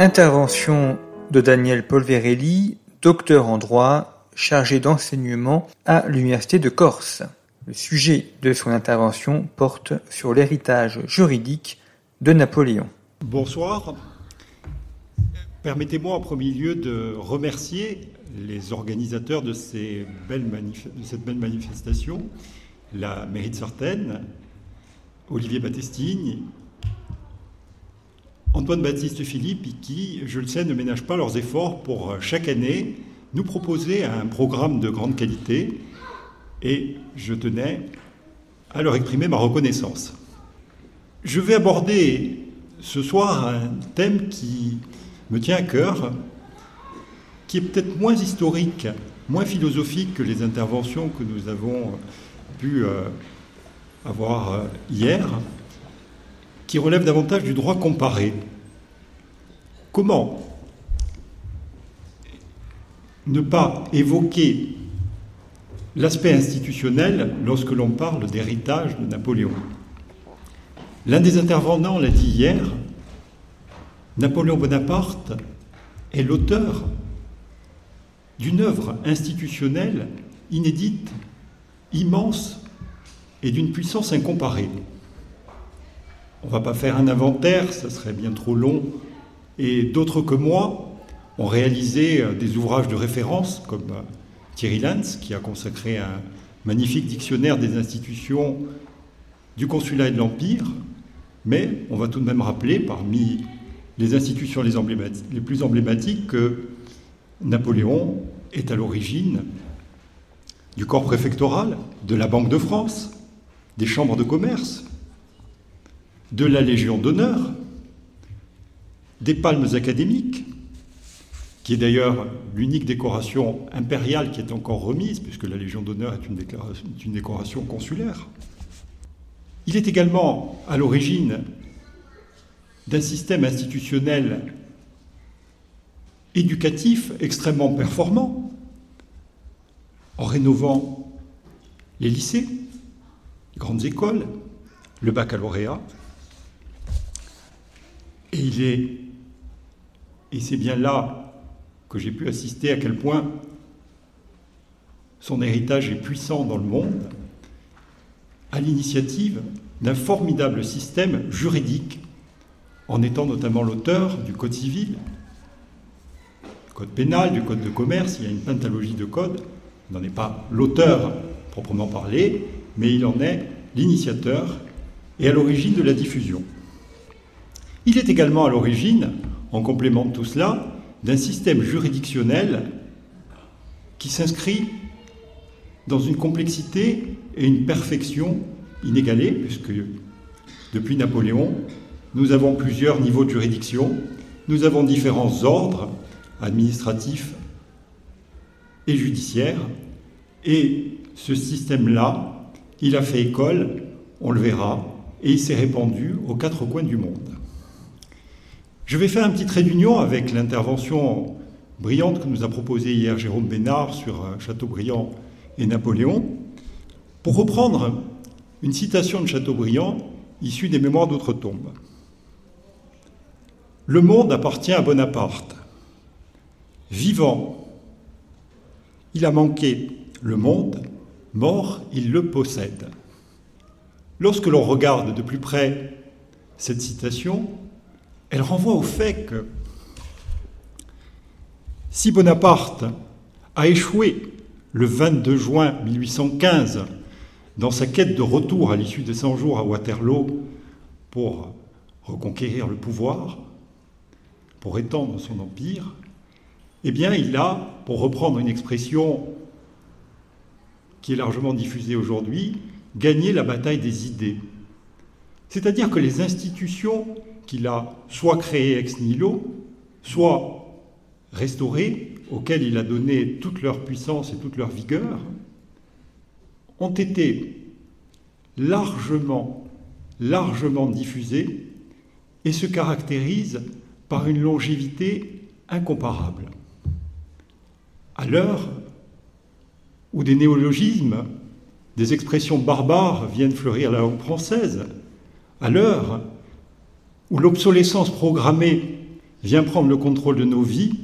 Intervention de Daniel Polverelli, docteur en droit, chargé d'enseignement à l'Université de Corse. Le sujet de son intervention porte sur l'héritage juridique de Napoléon. Bonsoir. Permettez-moi en premier lieu de remercier les organisateurs de, cette belle manifestation, la mairie de Sartène, Olivier Battestini, Antoine-Baptiste Philippe, qui, je le sais, ne ménagent pas leurs efforts pour euh, chaque année nous proposer un programme de grande qualité et je tenais à leur exprimer ma reconnaissance. Je vais aborder ce soir un thème qui me tient à cœur, qui est peut-être moins historique, moins philosophique que les interventions que nous avons pu euh, avoir euh, hier, qui relève davantage du droit comparé. Comment ne pas évoquer l'aspect institutionnel lorsque l'on parle d'héritage de Napoléon? L'un des intervenants l'a dit hier, Napoléon Bonaparte est l'auteur d'une œuvre institutionnelle inédite, immense et d'une puissance incomparée. On va pas faire un inventaire, ça serait bien trop long, et d'autres que moi ont réalisé euh, des ouvrages de référence, comme euh, Thierry Lanz, qui a consacré un magnifique dictionnaire des institutions du consulat et de l'Empire, mais on va tout de même rappeler, parmi les institutions les plus emblématiques, que Napoléon est à l'origine du corps préfectoral, de la Banque de France, des chambres de commerce, de la Légion d'honneur, des palmes académiques, qui est d'ailleurs l'unique décoration impériale qui est encore remise, puisque la Légion d'honneur est une, décoration consulaire. Il est également à l'origine d'un système institutionnel éducatif extrêmement performant, en rénovant les lycées, les grandes écoles, le baccalauréat, et il est, et c'est bien là que j'ai pu assister à quel point son héritage est puissant dans le monde, à l'initiative d'un formidable système juridique, en étant notamment l'auteur du Code civil, du Code pénal, du Code de commerce, il y a une pentalogie de codes, il n'en est pas l'auteur proprement parlé, mais il en est l'initiateur et à l'origine de la diffusion. Il est également à l'origine, en complément de tout cela, d'un système juridictionnel qui s'inscrit dans une complexité et une perfection inégalées, puisque depuis Napoléon, nous avons plusieurs niveaux de juridiction, nous avons différents ordres administratifs et judiciaires, et ce système-là, il a fait école, on le verra, et il s'est répandu aux quatre coins du monde. Je vais faire un petit trait d'union avec l'intervention brillante que nous a proposée hier Jérôme Bénard sur euh, Chateaubriand et Napoléon, pour reprendre une citation de Chateaubriand issue des Mémoires d'Outre-Tombe. Le monde appartient à Bonaparte. Vivant, il a manqué le monde, mort, il le possède. Lorsque l'on regarde de plus près cette citation, elle renvoie au fait que si Bonaparte a échoué le 22 juin 1815 dans sa quête de retour à l'issue des 100 jours à Waterloo pour reconquérir le pouvoir, pour étendre son empire, eh bien, il a, pour reprendre une expression qui est largement diffusée aujourd'hui, gagné la bataille des idées. C'est-à-dire que les institutions qu'il a soit créées ex nihilo, soit restaurées, auxquelles il a donné toute leur puissance et toute leur vigueur, ont été largement, largement diffusées et se caractérisent par une longévité incomparable. À l'heure où des néologismes, des expressions barbares viennent fleurir la langue française, à l'heure où l'obsolescence programmée vient prendre le contrôle de nos vies,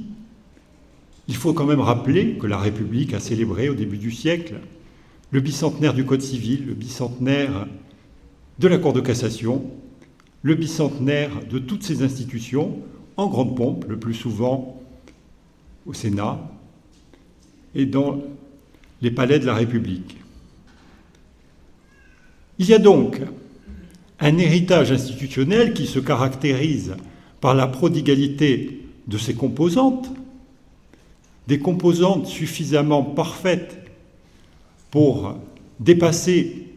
il faut quand même rappeler que la République a célébré au début du siècle le bicentenaire du Code civil, le bicentenaire de la Cour de cassation, le bicentenaire de toutes ces institutions, en grande pompe, le plus souvent au Sénat et dans les palais de la République. Il y a donc un héritage institutionnel qui se caractérise par la prodigalité de ses composantes, des composantes suffisamment parfaites pour dépasser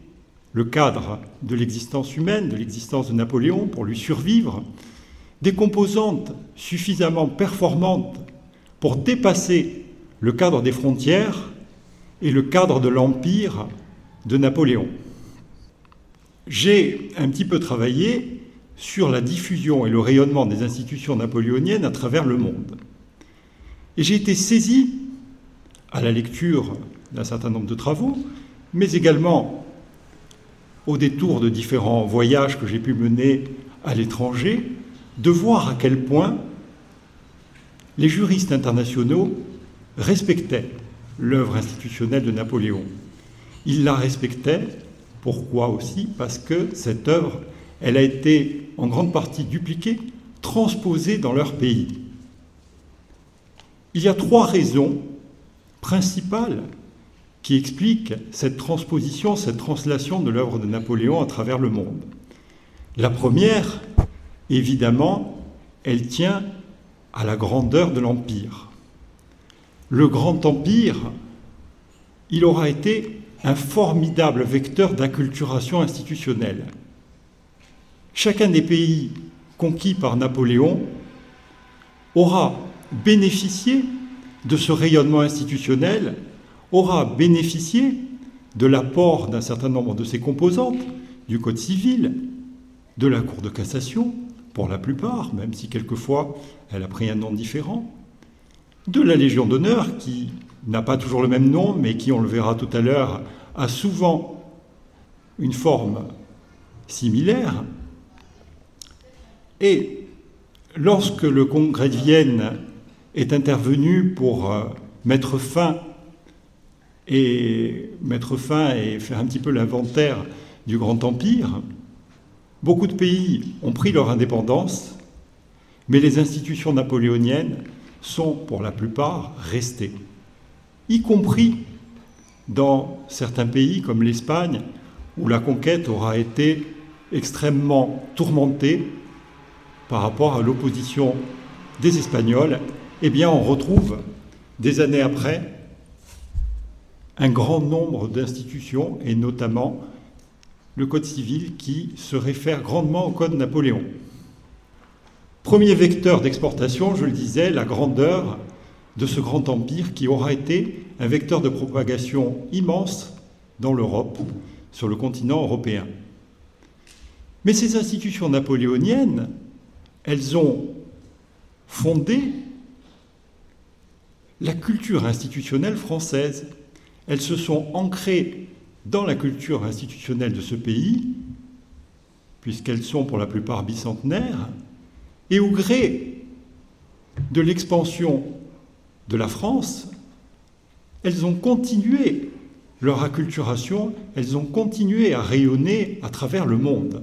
le cadre de l'existence humaine, de l'existence de Napoléon, pour lui survivre, des composantes suffisamment performantes pour dépasser le cadre des frontières et le cadre de l'empire de Napoléon. J'ai un petit peu travaillé sur la diffusion et le rayonnement des institutions napoléoniennes à travers le monde. Et j'ai été saisi, à la lecture d'un certain nombre de travaux, mais également au détour de différents voyages que j'ai pu mener à l'étranger, de voir à quel point les juristes internationaux respectaient l'œuvre institutionnelle de Napoléon. Ils la respectaient, pourquoi aussi Parce que cette œuvre, elle a été en grande partie dupliquée, transposée dans leur pays. Il y a trois raisons principales qui expliquent cette transposition, cette translation de l'œuvre de Napoléon à travers le monde. La première, évidemment, elle tient à la grandeur de l'Empire. Le grand Empire, il aura été un formidable vecteur d'acculturation institutionnelle. Chacun des pays conquis par Napoléon aura bénéficié de ce rayonnement institutionnel, aura bénéficié de l'apport d'un certain nombre de ses composantes, du Code civil, de la Cour de cassation, pour la plupart, même si quelquefois elle a pris un nom différent, de la Légion d'honneur, qui n'a pas toujours le même nom, mais qui, on le verra tout à l'heure, a souvent une forme similaire. Et lorsque le Congrès de Vienne est intervenu pour euh, mettre fin et mettre fin et faire un petit peu l'inventaire du Grand Empire, beaucoup de pays ont pris leur indépendance, mais les institutions napoléoniennes sont pour la plupart restées, y compris dans certains pays comme l'Espagne, où la conquête aura été extrêmement tourmentée par rapport à l'opposition des Espagnols eh bien on retrouve des années après un grand nombre d'institutions, et notamment le Code civil qui se réfère grandement au Code Napoléon. Premier vecteur d'exportation, je le disais, la grandeur de ce grand empire qui aura été un vecteur de propagation immense dans l'Europe, sur le continent européen. Mais ces institutions napoléoniennes, elles ont fondé la culture institutionnelle française. Elles se sont ancrées dans la culture institutionnelle de ce pays, puisqu'elles sont pour la plupart bicentenaires, et au gré de l'expansion de la France, elles ont continué leur acculturation, elles ont continué à rayonner à travers le monde.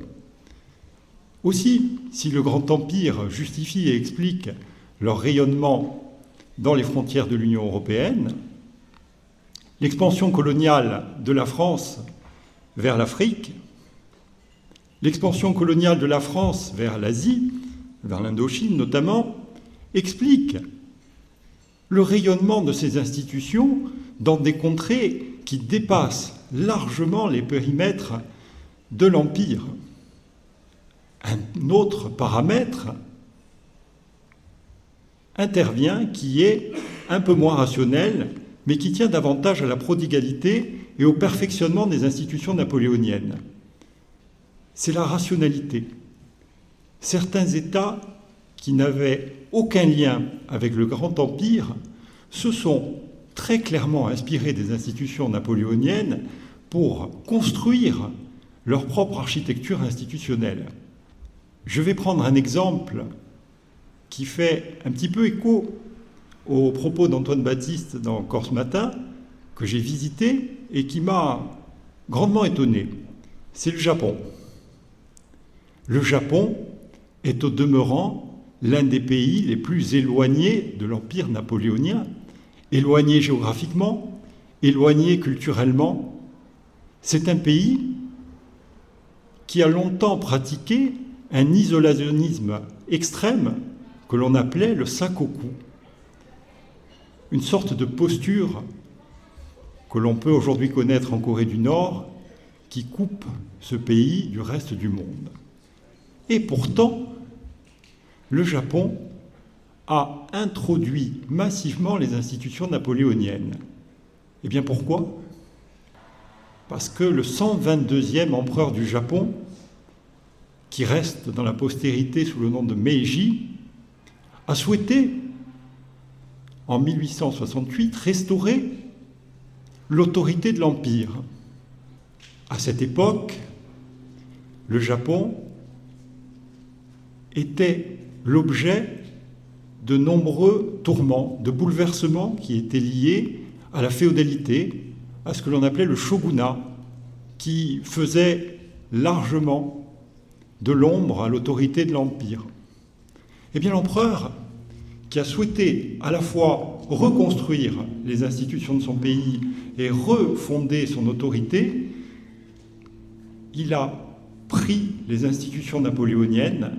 Aussi, si le Grand Empire justifie et explique leur rayonnement dans les frontières de l'Union européenne, l'expansion coloniale de la France vers l'Afrique, l'expansion coloniale de la France vers l'Asie, vers l'Indochine notamment, explique le rayonnement de ces institutions dans des contrées qui dépassent largement les périmètres de l'Empire. Un autre paramètre intervient qui est un peu moins rationnel, mais qui tient davantage à la prodigalité et au perfectionnement des institutions napoléoniennes. C'est la rationalité. Certains États qui n'avaient aucun lien avec le Grand Empire se sont très clairement inspirés des institutions napoléoniennes pour construire leur propre architecture institutionnelle. Je vais prendre un exemple qui fait un petit peu écho aux propos d'Antoine Baptiste dans Corse Matin, que j'ai visité et qui m'a grandement étonné. C'est le Japon. Le Japon est au demeurant l'un des pays les plus éloignés de l'Empire napoléonien, éloigné géographiquement, éloigné culturellement. C'est un pays qui a longtemps pratiqué un isolationnisme extrême que l'on appelait le sakoku, une sorte de posture que l'on peut aujourd'hui connaître en Corée du Nord, qui coupe ce pays du reste du monde. Et pourtant, le Japon a introduit massivement les institutions napoléoniennes. Eh bien pourquoi? Parce que le 122e empereur du Japon, qui reste dans la postérité sous le nom de Meiji, a souhaité, en 1868, restaurer l'autorité de l'Empire. À cette époque, le Japon était l'objet de nombreux tourments, de bouleversements qui étaient liés à la féodalité, à ce que l'on appelait le shogunat, qui faisait largement de l'ombre à l'autorité de l'Empire. Eh bien, l'empereur, qui a souhaité à la fois reconstruire les institutions de son pays et refonder son autorité, il a pris les institutions napoléoniennes,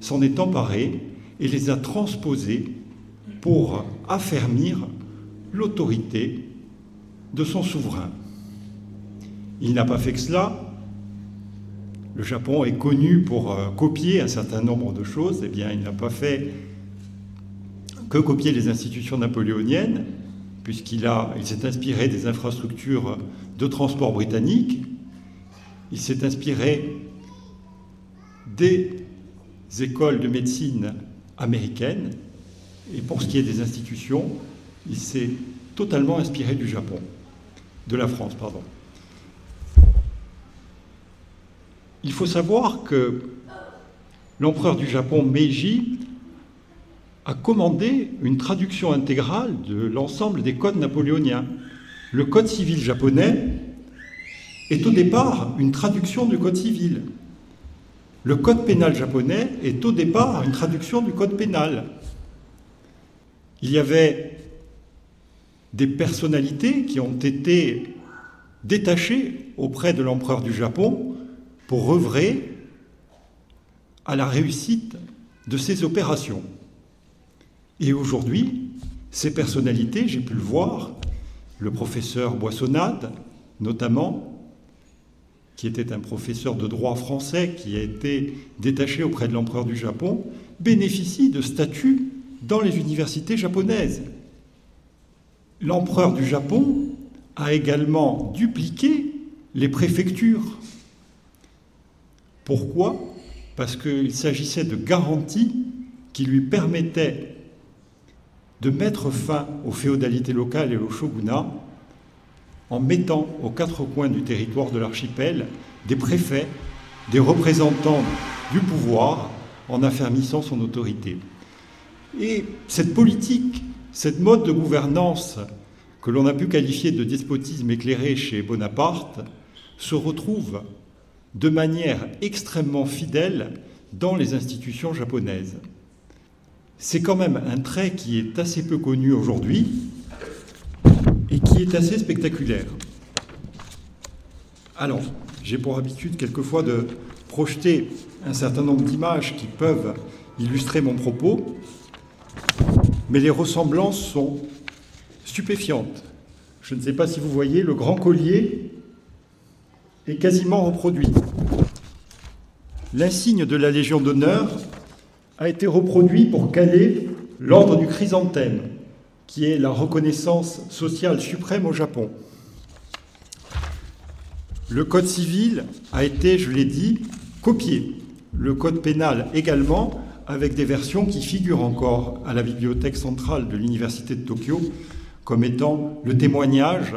s'en est emparé et les a transposées pour affermir l'autorité de son souverain. Il n'a pas fait que cela, le Japon est connu pour euh, copier un certain nombre de choses, eh bien, il n'a pas fait que copier les institutions napoléoniennes, puisqu'il il s'est inspiré des infrastructures de transport britanniques, il s'est inspiré des écoles de médecine américaines, et pour ce qui est des institutions, il s'est totalement inspiré du Japon, de la France, pardon. Il faut savoir que l'empereur du Japon Meiji a commandé une traduction intégrale de l'ensemble des codes napoléoniens. Le code civil japonais est au départ une traduction du code civil. Le code pénal japonais est au départ une traduction du code pénal. Il y avait des personnalités qui ont été détachées auprès de l'empereur du Japon pour œuvrer à la réussite de ces opérations. Et aujourd'hui, ces personnalités, j'ai pu le voir, le professeur Boissonnade notamment, qui était un professeur de droit français qui a été détaché auprès de l'empereur du Japon, bénéficient de statuts dans les universités japonaises. L'empereur du Japon a également dupliqué les préfectures pourquoi? Parce qu'il s'agissait de garanties qui lui permettaient de mettre fin aux féodalités locales et au shogunat en mettant aux quatre coins du territoire de l'archipel des préfets, des représentants du pouvoir, en affermissant son autorité. Et cette politique, cette mode de gouvernance que l'on a pu qualifier de despotisme éclairé chez Bonaparte, se retrouve de manière extrêmement fidèle dans les institutions japonaises. C'est quand même un trait qui est assez peu connu aujourd'hui et qui est assez spectaculaire. Alors, j'ai pour habitude quelquefois de projeter un certain nombre d'images qui peuvent illustrer mon propos, mais les ressemblances sont stupéfiantes. Je ne sais pas si vous voyez, le grand collier est quasiment reproduit. L'insigne de la Légion d'honneur a été reproduit pour caler l'ordre du chrysanthème, qui est la reconnaissance sociale suprême au Japon. Le Code civil a été, je l'ai dit, copié. Le Code pénal également, avec des versions qui figurent encore à la bibliothèque centrale de l'Université de Tokyo comme étant le témoignage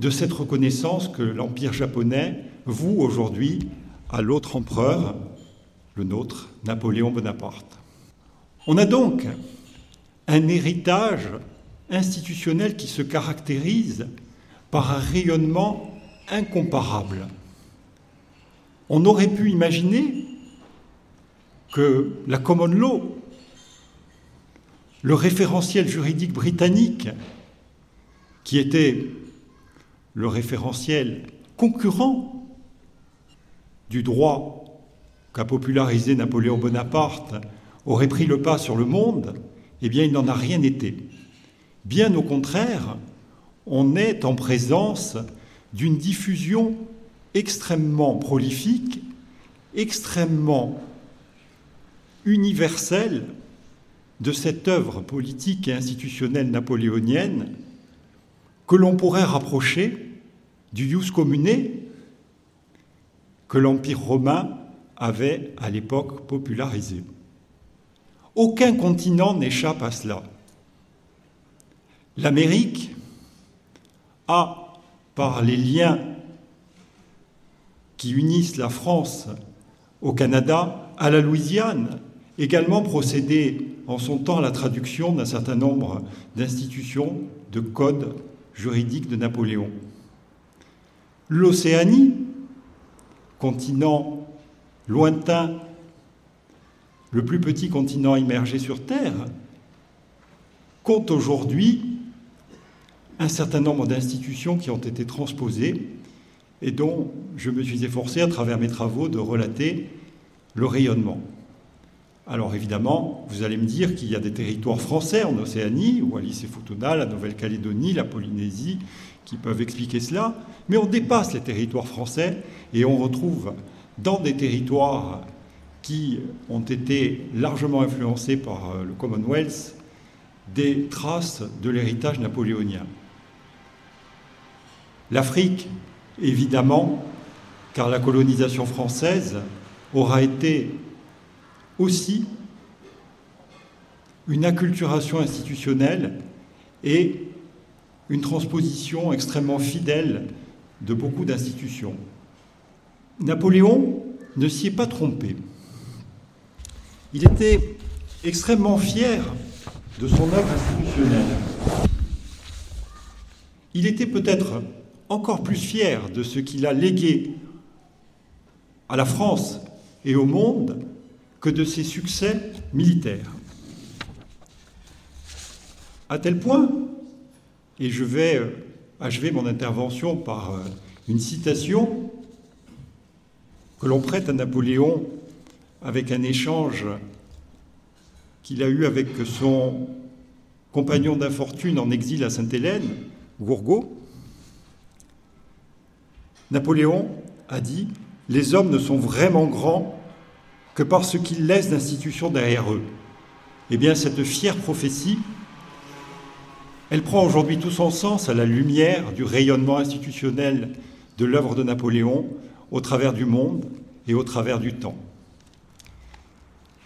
de cette reconnaissance que l'Empire japonais voue aujourd'hui à l'autre empereur, le nôtre, Napoléon Bonaparte. On a donc un héritage institutionnel qui se caractérise par un rayonnement incomparable. On aurait pu imaginer que la common law, le référentiel juridique britannique, qui était le référentiel concurrent du droit qu'a popularisé Napoléon Bonaparte, aurait pris le pas sur le monde, eh bien il n'en a rien été. Bien au contraire, on est en présence d'une diffusion extrêmement prolifique, extrêmement universelle de cette œuvre politique et institutionnelle napoléonienne que l'on pourrait rapprocher du ius commune que l'Empire romain avait à l'époque popularisé. Aucun continent n'échappe à cela. L'Amérique a, par les liens qui unissent la France au Canada, à la Louisiane, également procédé en son temps à la traduction d'un certain nombre d'institutions, de codes juridiques de Napoléon. L'Océanie, continent lointain, le plus petit continent immergé sur Terre, compte aujourd'hui un certain nombre d'institutions qui ont été transposées et dont je me suis efforcé, à travers mes travaux, de relater le rayonnement. Alors évidemment, vous allez me dire qu'il y a des territoires français en Océanie, Wallis et Futuna, la Nouvelle-Calédonie, la Polynésie, qui peuvent expliquer cela, mais on dépasse les territoires français et on retrouve dans des territoires qui ont été largement influencés par euh, le Commonwealth des traces de l'héritage napoléonien. L'Afrique, évidemment, car la colonisation française aura été aussi une acculturation institutionnelle et une transposition extrêmement fidèle de beaucoup d'institutions. Napoléon ne s'y est pas trompé. Il était extrêmement fier de son œuvre institutionnelle. Il était peut-être encore plus fier de ce qu'il a légué à la France et au monde que de ses succès militaires. À tel point, et je vais euh, achever mon intervention par euh, une citation que l'on prête à Napoléon avec un échange qu'il a eu avec son compagnon d'infortune en exil à Sainte-Hélène, Gourgaud. Napoléon a dit Les hommes ne sont vraiment grands que parce qu'ils laissent d'institutions derrière eux. Eh bien, cette fière prophétie, elle prend aujourd'hui tout son sens à la lumière du rayonnement institutionnel de l'œuvre de Napoléon au travers du monde et au travers du temps.